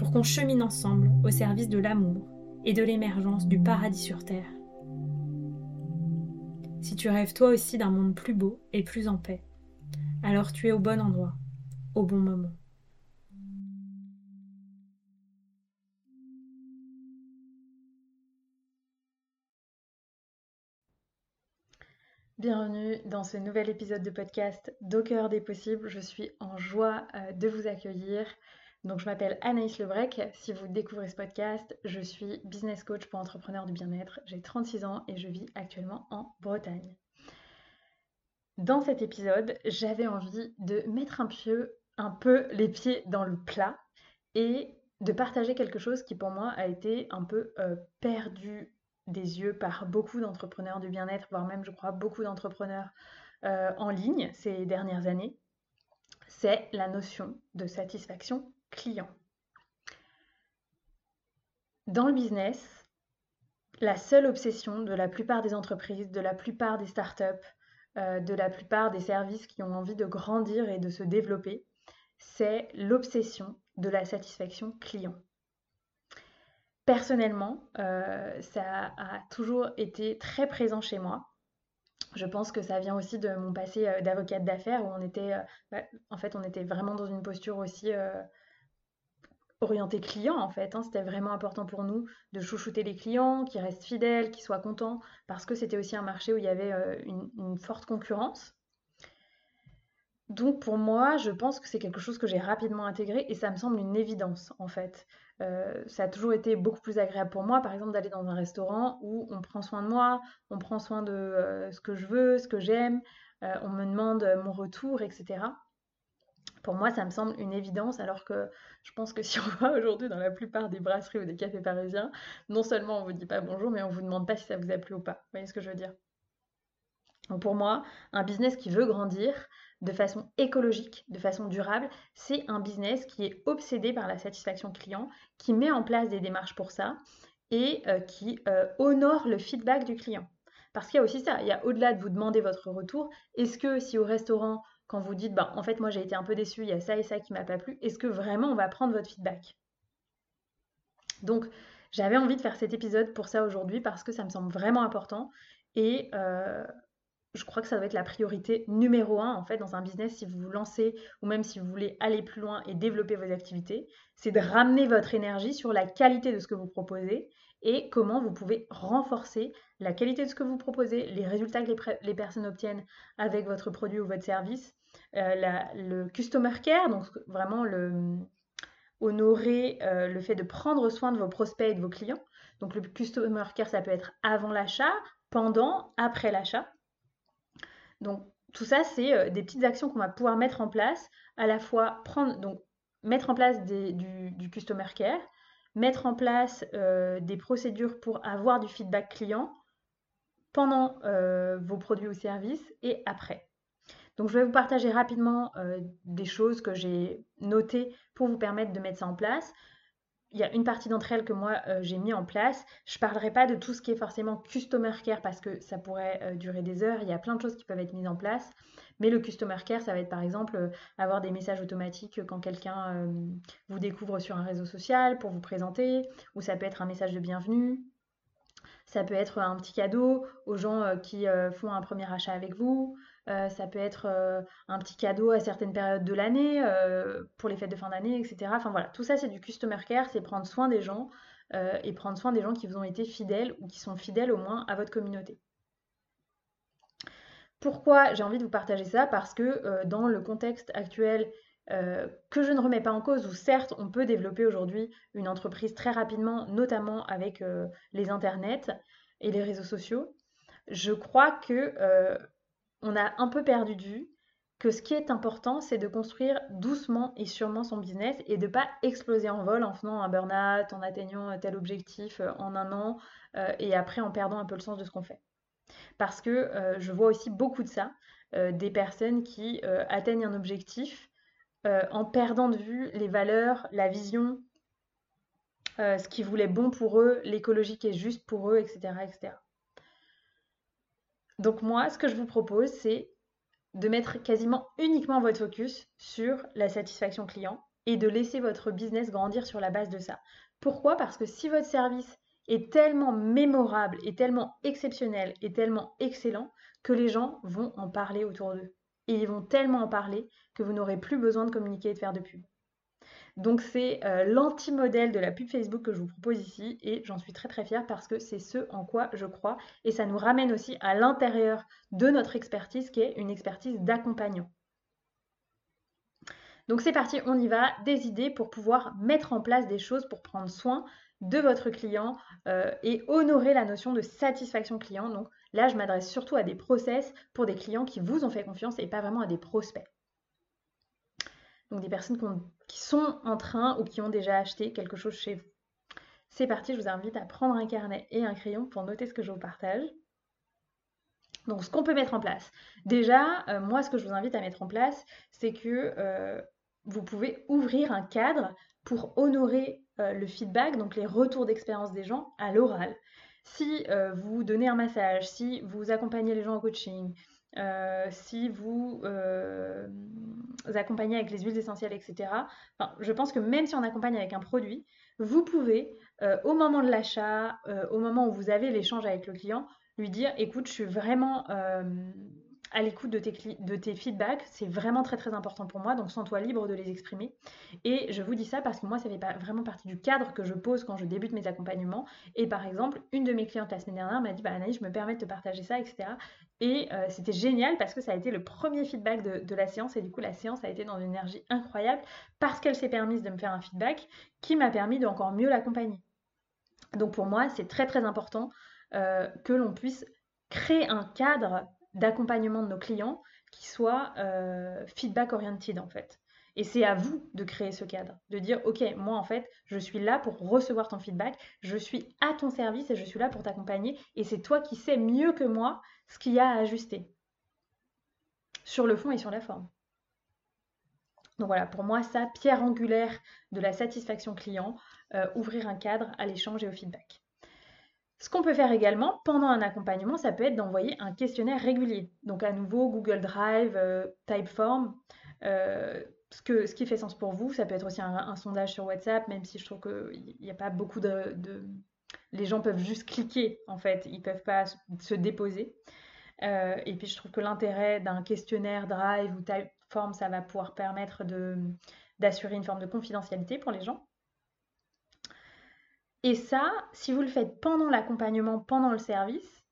pour qu'on chemine ensemble au service de l'amour et de l'émergence du paradis sur Terre. Si tu rêves toi aussi d'un monde plus beau et plus en paix, alors tu es au bon endroit, au bon moment. Bienvenue dans ce nouvel épisode de podcast D'au des possibles. Je suis en joie euh, de vous accueillir. Donc je m'appelle Anaïs Lebrec. Si vous découvrez ce podcast, je suis business coach pour entrepreneurs du bien-être. J'ai 36 ans et je vis actuellement en Bretagne. Dans cet épisode, j'avais envie de mettre un peu, les pieds dans le plat et de partager quelque chose qui pour moi a été un peu euh, perdu des yeux par beaucoup d'entrepreneurs du bien-être, voire même, je crois, beaucoup d'entrepreneurs euh, en ligne ces dernières années, c'est la notion de satisfaction client. Dans le business, la seule obsession de la plupart des entreprises, de la plupart des startups, euh, de la plupart des services qui ont envie de grandir et de se développer, c'est l'obsession de la satisfaction client. Personnellement, euh, ça a toujours été très présent chez moi. Je pense que ça vient aussi de mon passé euh, d'avocate d'affaires où on était, bah, en fait, on était vraiment dans une posture aussi orientée client en fait. Hein. C'était vraiment important pour nous de chouchouter les clients, qu'ils restent fidèles, qu'ils soient contents, parce que c'était aussi un marché où il y avait une forte concurrence. Donc pour moi, je pense que c'est quelque chose que j'ai rapidement intégré et ça me semble une évidence en fait. Euh, ça a toujours été beaucoup plus agréable pour moi, par exemple, d'aller dans un restaurant où on prend soin de moi, on prend soin de euh, ce que je veux, ce que j'aime, euh, on me demande mon retour, etc. Pour moi, ça me semble une évidence, alors que je pense que si on va aujourd'hui dans la plupart des brasseries ou des cafés parisiens, non seulement on vous dit pas bonjour, mais on vous demande pas si ça vous a plu ou pas. Vous voyez ce que je veux dire? Donc pour moi, un business qui veut grandir, de façon écologique, de façon durable, c'est un business qui est obsédé par la satisfaction client, qui met en place des démarches pour ça et euh, qui euh, honore le feedback du client. Parce qu'il y a aussi ça, il y a au-delà de vous demander votre retour, est-ce que si au restaurant, quand vous dites, bah, en fait moi j'ai été un peu déçu, il y a ça et ça qui m'a pas plu, est-ce que vraiment on va prendre votre feedback? Donc j'avais envie de faire cet épisode pour ça aujourd'hui parce que ça me semble vraiment important et euh, je crois que ça doit être la priorité numéro un en fait dans un business si vous vous lancez ou même si vous voulez aller plus loin et développer vos activités, c'est de ramener votre énergie sur la qualité de ce que vous proposez et comment vous pouvez renforcer la qualité de ce que vous proposez, les résultats que les, personnes obtiennent avec votre produit ou votre service, euh, le customer care, donc vraiment honorer euh, le fait de prendre soin de vos prospects et de vos clients. Donc le customer care, ça peut être avant l'achat, pendant, après l'achat. Donc tout ça, c'est euh, des petites actions qu'on va pouvoir mettre en place, à la fois mettre en place du, customer care, mettre en place des procédures pour avoir du feedback client pendant vos produits ou services et après. Donc je vais vous partager rapidement des choses que j'ai notées pour vous permettre de mettre ça en place il y a une partie d'entre elles que moi euh, j'ai mis en place. Je ne parlerai pas de tout ce qui est forcément customer care parce que ça pourrait euh, durer des heures. Il y a plein de choses qui peuvent être mises en place. Mais le customer care, ça va être par exemple euh, avoir des messages automatiques quand quelqu'un vous découvre sur un réseau social pour vous présenter, ou ça peut être un message de bienvenue. Ça peut être un petit cadeau aux gens qui font un premier achat avec vous. Ça peut être un petit cadeau à certaines périodes de l'année, pour les fêtes de fin d'année, etc. Enfin voilà, tout ça c'est du customer care, c'est prendre soin des gens et prendre soin des gens qui vous ont été fidèles ou qui sont fidèles au moins à votre communauté. Pourquoi j'ai envie de vous partager ça? Parce que dans le contexte actuel euh, que je ne remets pas en cause, où certes on peut développer aujourd'hui une entreprise très rapidement, notamment avec euh, les internets et les réseaux sociaux, je crois que euh, on a un peu perdu de vue que ce qui est important, c'est de construire doucement et sûrement son business et de ne pas exploser en vol en faisant un burn-out, en atteignant tel objectif en un an et après en perdant un peu le sens de ce qu'on fait. Parce que je vois aussi beaucoup de ça, des personnes qui atteignent un objectif euh, en perdant de vue les valeurs, la vision, euh, ce qui voulait bon pour eux, l'écologie qui est juste pour eux, etc. Donc moi, ce que je vous propose, c'est de mettre quasiment uniquement votre focus sur la satisfaction client et de laisser votre business grandir sur la base de ça. Pourquoi? Parce que si votre service est tellement mémorable et tellement exceptionnel et tellement excellent que les gens vont en parler autour d'eux et ils vont tellement en parler que vous n'aurez plus besoin de communiquer et de faire de pub. Donc c'est euh, l'anti-modèle de la pub Facebook que je vous propose ici et j'en suis très très fière parce que c'est ce en quoi je crois et ça nous ramène aussi à l'intérieur de notre expertise qui est une expertise d'accompagnant. Donc c'est parti, on y va, des idées pour pouvoir mettre en place des choses pour prendre soin de votre client euh, et honorer la notion de satisfaction client. Donc là, je m'adresse surtout à des process pour des clients qui vous ont fait confiance et pas vraiment à des prospects. Donc des personnes qui sont en train ou qui ont déjà acheté quelque chose chez vous. C'est parti, je vous invite à prendre un carnet et un crayon pour noter ce que je vous partage. Donc ce qu'on peut mettre en place. Déjà, euh, moi ce que je vous invite à mettre en place, c'est que euh, vous pouvez ouvrir un cadre pour honorer euh, le feedback, donc les retours d'expérience des gens à l'oral. Si vous donnez un massage, si vous accompagnez les gens au coaching, euh, si vous, accompagnez avec les huiles essentielles, etc. je pense que même si on accompagne avec un produit, vous pouvez, au moment de l'achat, au moment où vous avez l'échange avec le client, lui dire, écoute, je suis vraiment à l'écoute de tes, feedbacks. C'est vraiment très très important pour moi, donc sens-toi libre de les exprimer. Et je vous dis ça parce que moi, ça fait pas vraiment partie du cadre que je pose quand je débute mes accompagnements. Et par exemple, une de mes clientes la semaine dernière m'a dit, bah Anaïs, je me permets de te partager ça, etc. Et euh, c'était génial parce que ça a été le premier feedback de, de, la séance et du coup la séance a été dans une énergie incroyable parce qu'elle s'est permise de me faire un feedback qui m'a permis d'encore mieux l'accompagner. Donc pour moi, c'est très très important euh, que l'on puisse créer un cadre d'accompagnement de nos clients qui soit euh, feedback oriented en fait. Et c'est à vous de créer ce cadre, de dire ok, moi en fait, je suis là pour recevoir ton feedback, je suis à ton service et je suis là pour t'accompagner. Et c'est toi qui sais mieux que moi ce qu'il y a à ajuster sur le fond et sur la forme. Donc voilà, pour moi, ça, pierre angulaire de la satisfaction client, euh, ouvrir un cadre à l'échange et au feedback. Ce qu'on peut faire également pendant un accompagnement, ça peut être d'envoyer un questionnaire régulier. Donc à nouveau, Google Drive, euh, Typeform. Euh, ce, qui fait sens pour vous, ça peut être aussi un, sondage sur WhatsApp, même si je trouve qu'il n'y a pas beaucoup de, Les gens peuvent juste cliquer, en fait, ils ne peuvent pas se déposer. Euh, et puis je trouve que l'intérêt d'un questionnaire Drive ou Typeform, ça va pouvoir permettre d'assurer une forme de confidentialité pour les gens. Et ça, si vous le faites pendant l'accompagnement, pendant le service,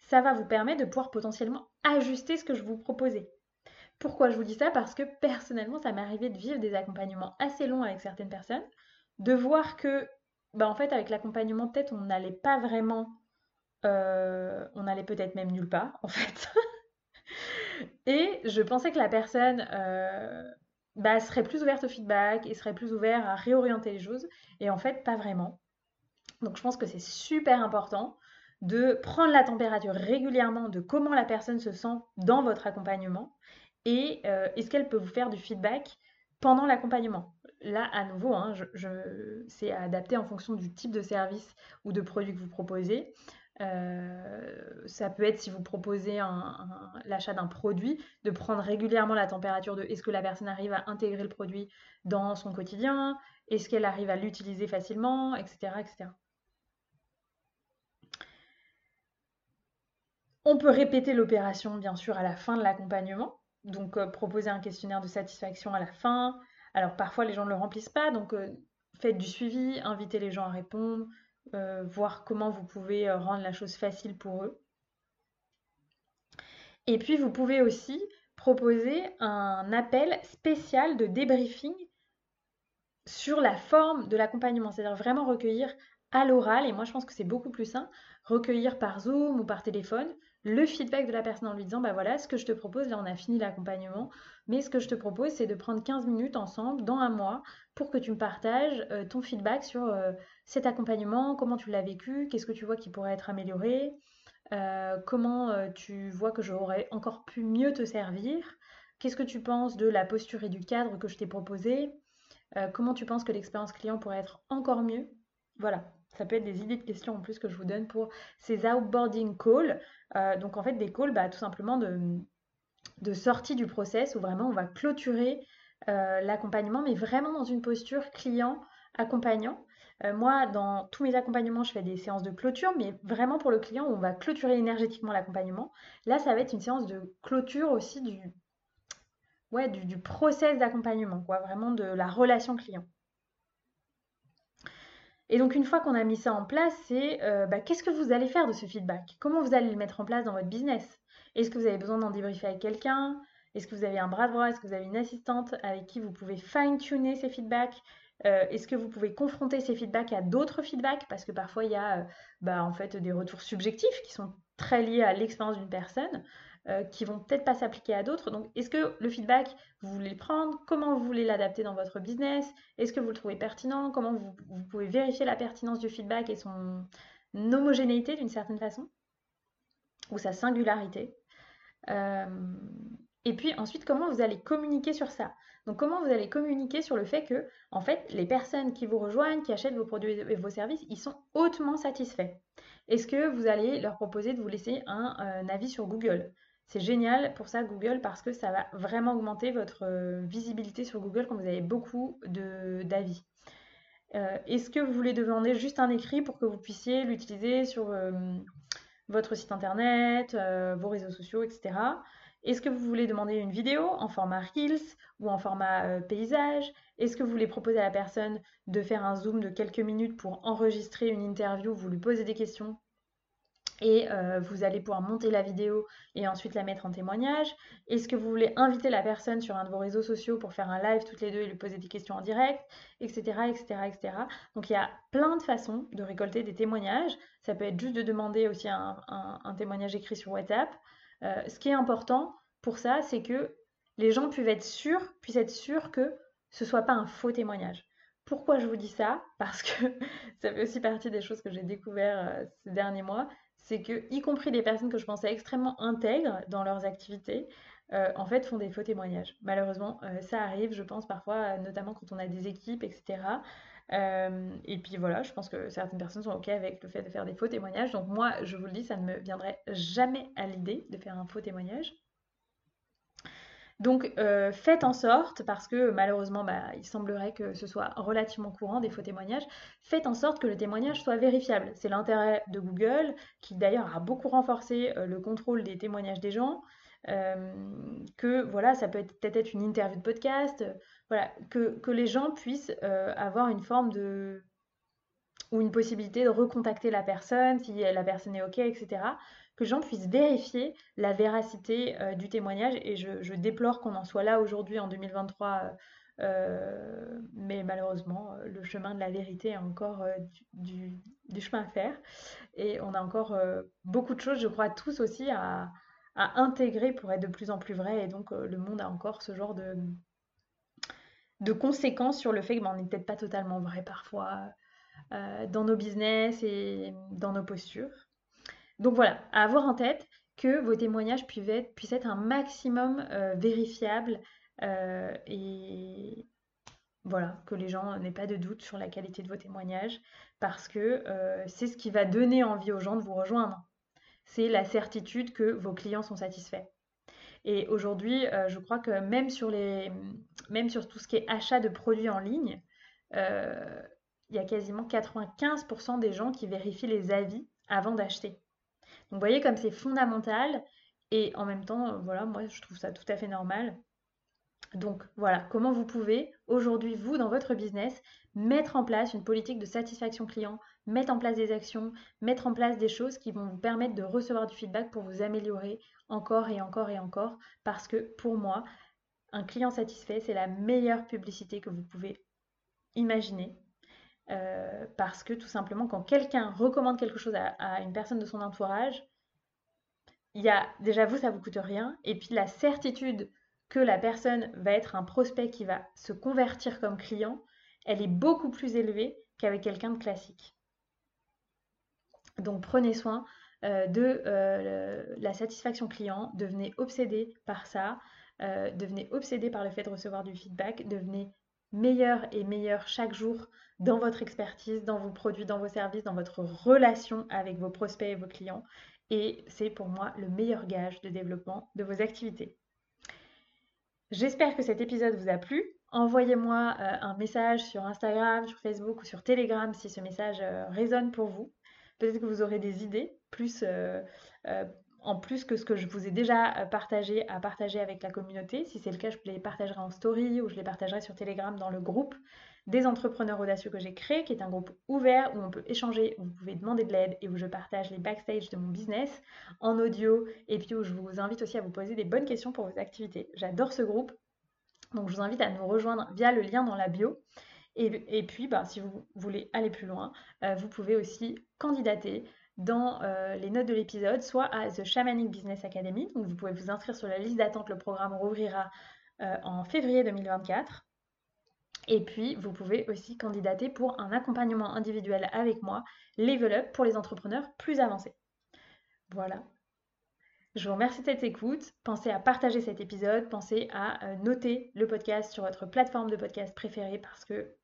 ça va vous permettre de pouvoir potentiellement ajuster ce que je vous proposais. Pourquoi je vous dis ça? Parce que personnellement, ça m'est arrivé de vivre des accompagnements assez longs avec certaines personnes, de voir que, bah, en fait, avec l'accompagnement, peut-être on n'allait pas vraiment, euh, on allait peut-être même nulle part, en fait. et je pensais que la personne euh, bah, serait plus ouverte au feedback et serait plus ouverte à réorienter les choses, et en fait, pas vraiment. Donc je pense que c'est super important de prendre la température régulièrement de comment la personne se sent dans votre accompagnement et euh, est-ce qu'elle peut vous faire du feedback pendant l'accompagnement. Là, à nouveau, hein, c'est adapté en fonction du type de service ou de produit que vous proposez. Euh, ça peut être si vous proposez l'achat d'un produit, de prendre régulièrement la température de est-ce que la personne arrive à intégrer le produit dans son quotidien, est-ce qu'elle arrive à l'utiliser facilement, etc., etc. On peut répéter l'opération, bien sûr, à la fin de l'accompagnement. Donc, euh, proposer un questionnaire de satisfaction à la fin. Alors, parfois, les gens ne le remplissent pas. Donc, euh, faites du suivi, invitez les gens à répondre, euh, voir comment vous pouvez rendre la chose facile pour eux. Et puis, vous pouvez aussi proposer un appel spécial de débriefing sur la forme de l'accompagnement, c'est-à-dire vraiment recueillir à l'oral, et moi je pense que c'est beaucoup plus sain, recueillir par Zoom ou par téléphone le feedback de la personne en lui disant, bah voilà, ce que je te propose, là on a fini l'accompagnement, mais ce que je te propose, c'est de prendre 15 minutes ensemble dans un mois pour que tu me partages euh, ton feedback sur euh, cet accompagnement, comment tu l'as vécu, qu'est-ce que tu vois qui pourrait être amélioré, euh, comment tu vois que j'aurais encore pu mieux te servir, qu'est-ce que tu penses de la posture et du cadre que je t'ai proposé, comment tu penses que l'expérience client pourrait être encore mieux. Voilà, ça peut être des idées de questions en plus que je vous donne pour ces outboarding calls. Euh, donc en fait des calls bah, tout simplement de, sortie du process où vraiment on va clôturer euh, l'accompagnement mais vraiment dans une posture client accompagnant. Euh, moi dans tous mes accompagnements je fais des séances de clôture mais vraiment pour le client on va clôturer énergétiquement l'accompagnement. Là ça va être une séance de clôture aussi du, ouais, du process d'accompagnement, quoi, vraiment de la relation client. Et donc une fois qu'on a mis ça en place, c'est euh, bah, qu'est-ce que vous allez faire de ce feedback? Comment vous allez le mettre en place dans votre business? Est-ce que vous avez besoin d'en débriefer avec quelqu'un? Est-ce que vous avez un bras bras Est-ce que vous avez une assistante avec qui vous pouvez fine-tuner ces feedbacks? Euh, Est-ce que vous pouvez confronter ces feedbacks à d'autres feedbacks? Parce que parfois il y a euh, bah, en fait des retours subjectifs qui sont très liés à l'expérience d'une personne. Euh, qui vont peut-être pas s'appliquer à d'autres. Donc, est-ce que le feedback, vous voulez le prendre? Comment vous voulez l'adapter dans votre business? Est-ce que vous le trouvez pertinent? Comment vous, pouvez vérifier la pertinence du feedback et son homogénéité d'une certaine façon? Ou sa singularité? Euh, Et puis ensuite, comment vous allez communiquer sur ça? Donc comment vous allez communiquer sur le fait que, en fait, les personnes qui vous rejoignent, qui achètent vos produits et vos services, ils sont hautement satisfaits? Est-ce que vous allez leur proposer de vous laisser un avis sur Google? C'est génial pour ça Google parce que ça va vraiment augmenter votre euh, visibilité sur Google quand vous avez beaucoup d'avis. Euh, est-ce que vous voulez demander juste un écrit pour que vous puissiez l'utiliser sur euh, votre site internet, vos réseaux sociaux, etc. Est-ce que vous voulez demander une vidéo en format Reels ou en format paysage? Est-ce que vous voulez proposer à la personne de faire un zoom de quelques minutes pour enregistrer une interview, vous lui posez des questions? Et euh, vous allez pouvoir monter la vidéo et ensuite la mettre en témoignage. Est-ce que vous voulez inviter la personne sur un de vos réseaux sociaux pour faire un live toutes les deux et lui poser des questions en direct, etc., etc., etc. Donc il y a plein de façons de récolter des témoignages. Ça peut être juste de demander aussi un, témoignage écrit sur WhatsApp. Euh, ce qui est important pour ça, c'est que les gens puissent être sûrs, puissent être sûrs que ce soit pas un faux témoignage. Pourquoi je vous dis ça? Parce que ça fait aussi partie des choses que j'ai découvert euh, ces derniers mois c'est que, y compris des personnes que je pensais extrêmement intègres dans leurs activités, euh, en fait, font des faux témoignages. Malheureusement, euh, ça arrive, je pense, parfois, notamment quand on a des équipes, etc. Euh, et puis voilà, je pense que certaines personnes sont OK avec le fait de faire des faux témoignages. Donc moi, je vous le dis, ça ne me viendrait jamais à l'idée de faire un faux témoignage. Donc euh, faites en sorte, parce que malheureusement bah, il semblerait que ce soit relativement courant des faux témoignages, faites en sorte que le témoignage soit vérifiable. C'est l'intérêt de Google, qui d'ailleurs a beaucoup renforcé euh, le contrôle des témoignages des gens. Euh, que voilà, ça peut peut-être être une interview de podcast, voilà, que, les gens puissent avoir une forme de ou une possibilité de recontacter la personne si la personne est OK, etc que les gens puissent vérifier la véracité euh, du témoignage. Et je, déplore qu'on en soit là aujourd'hui en 2023. Euh, mais malheureusement, le chemin de la vérité est encore euh, du, chemin à faire. Et on a encore beaucoup de choses, je crois, tous aussi à, intégrer pour être de plus en plus vrai. Et donc, le monde a encore ce genre de, de conséquences sur le fait qu'on n'est peut-être pas totalement vrai parfois dans nos business et dans nos postures. Donc voilà, à avoir en tête que vos témoignages puissent être, un maximum euh, vérifiables euh, et voilà, que les gens n'aient pas de doute sur la qualité de vos témoignages parce que euh, c'est ce qui va donner envie aux gens de vous rejoindre. C'est la certitude que vos clients sont satisfaits. Et aujourd'hui, je crois que même sur tout ce qui est achat de produits en ligne, il y a quasiment 95% des gens qui vérifient les avis avant d'acheter. vous voyez comme c'est fondamental et en même temps, voilà, moi je trouve ça tout à fait normal. Donc voilà, comment vous pouvez aujourd'hui, vous, dans votre business, mettre en place une politique de satisfaction client, mettre en place des actions, mettre en place des choses qui vont vous permettre de recevoir du feedback pour vous améliorer encore et encore et encore. Parce que pour moi, un client satisfait, c'est la meilleure publicité que vous pouvez imaginer. Euh, parce que tout simplement, quand quelqu'un recommande quelque chose à, une personne de son entourage, il y a déjà vous, ça vous coûte rien. Et puis la certitude que la personne va être un prospect qui va se convertir comme client, elle est beaucoup plus élevée qu'avec quelqu'un de classique. Donc prenez soin euh, de euh, la satisfaction client, devenez obsédé par ça, devenez obsédé par le fait de recevoir du feedback, devenez meilleur et meilleur chaque jour dans votre expertise, dans vos produits, dans vos services, dans votre relation avec vos prospects et vos clients. Et c'est pour moi le meilleur gage de développement de vos activités. J'espère que cet épisode vous a plu. Envoyez-moi euh, un message sur Instagram, sur Facebook ou sur Telegram si ce message euh, résonne pour vous. Peut-être que vous aurez des idées plus euh, en plus que ce que je vous ai déjà partagé à partager avec la communauté. Si c'est le cas, je les partagerai en story ou je les partagerai sur Telegram dans le groupe des entrepreneurs audacieux que j'ai créé, qui est un groupe ouvert où on peut échanger, où vous pouvez demander de l'aide et où je partage les backstage de mon business en audio et puis où je vous invite aussi à vous poser des bonnes questions pour vos activités. J'adore ce groupe, donc je vous invite à nous rejoindre via le lien dans la bio. Et, puis, bah, si vous voulez aller plus loin, euh, vous pouvez aussi candidater dans euh, les notes de l'épisode, soit à The Shamanic Business Academy. Donc vous pouvez vous inscrire sur la liste d'attente, le programme rouvrira euh, en février 2024. Et puis, vous pouvez aussi candidater pour un accompagnement individuel avec moi, Level Up, pour les entrepreneurs plus avancés. Voilà. Je vous remercie de cette écoute. Pensez à partager cet épisode, pensez à euh, noter le podcast sur votre plateforme de podcast préférée parce que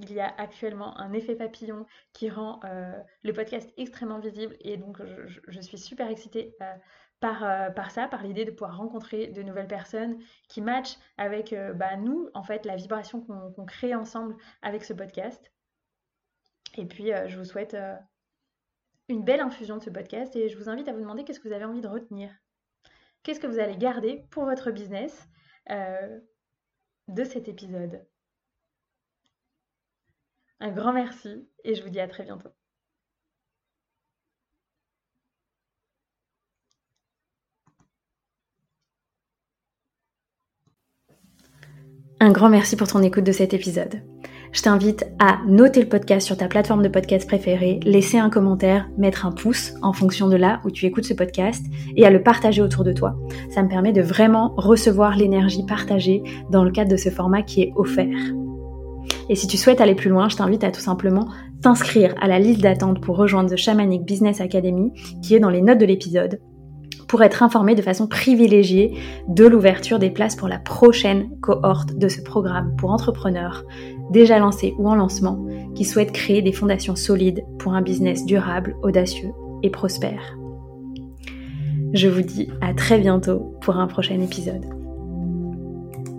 il y a actuellement un effet papillon qui rend euh, le podcast extrêmement visible et donc je, suis super excitée euh, euh, par, ça, par l'idée de pouvoir rencontrer de nouvelles personnes qui matchent avec bah, nous, en fait, la vibration qu'on crée ensemble avec ce podcast. Et puis, je vous souhaite une belle infusion de ce podcast et je vous invite à vous demander qu'est-ce que vous avez envie de retenir. Qu'est-ce que vous allez garder pour votre business de cet épisode? Un grand merci et je vous dis à très bientôt. Un grand merci pour ton écoute de cet épisode. Je t'invite à noter le podcast sur ta plateforme de podcast préférée, laisser un commentaire, mettre un pouce en fonction de là où tu écoutes ce podcast et à le partager autour de toi. Ça me permet de vraiment recevoir l'énergie partagée dans le cadre de ce format qui est offert. Et si tu souhaites aller plus loin, je t'invite à tout simplement t'inscrire à la liste d'attente pour rejoindre The Shamanic Business Academy qui est dans les notes de l'épisode pour être informé de façon privilégiée de l'ouverture des places pour la prochaine cohorte de ce programme pour entrepreneurs déjà lancés ou en lancement qui souhaitent créer des fondations solides pour un business durable, audacieux et prospère. Je vous dis à très bientôt pour un prochain épisode.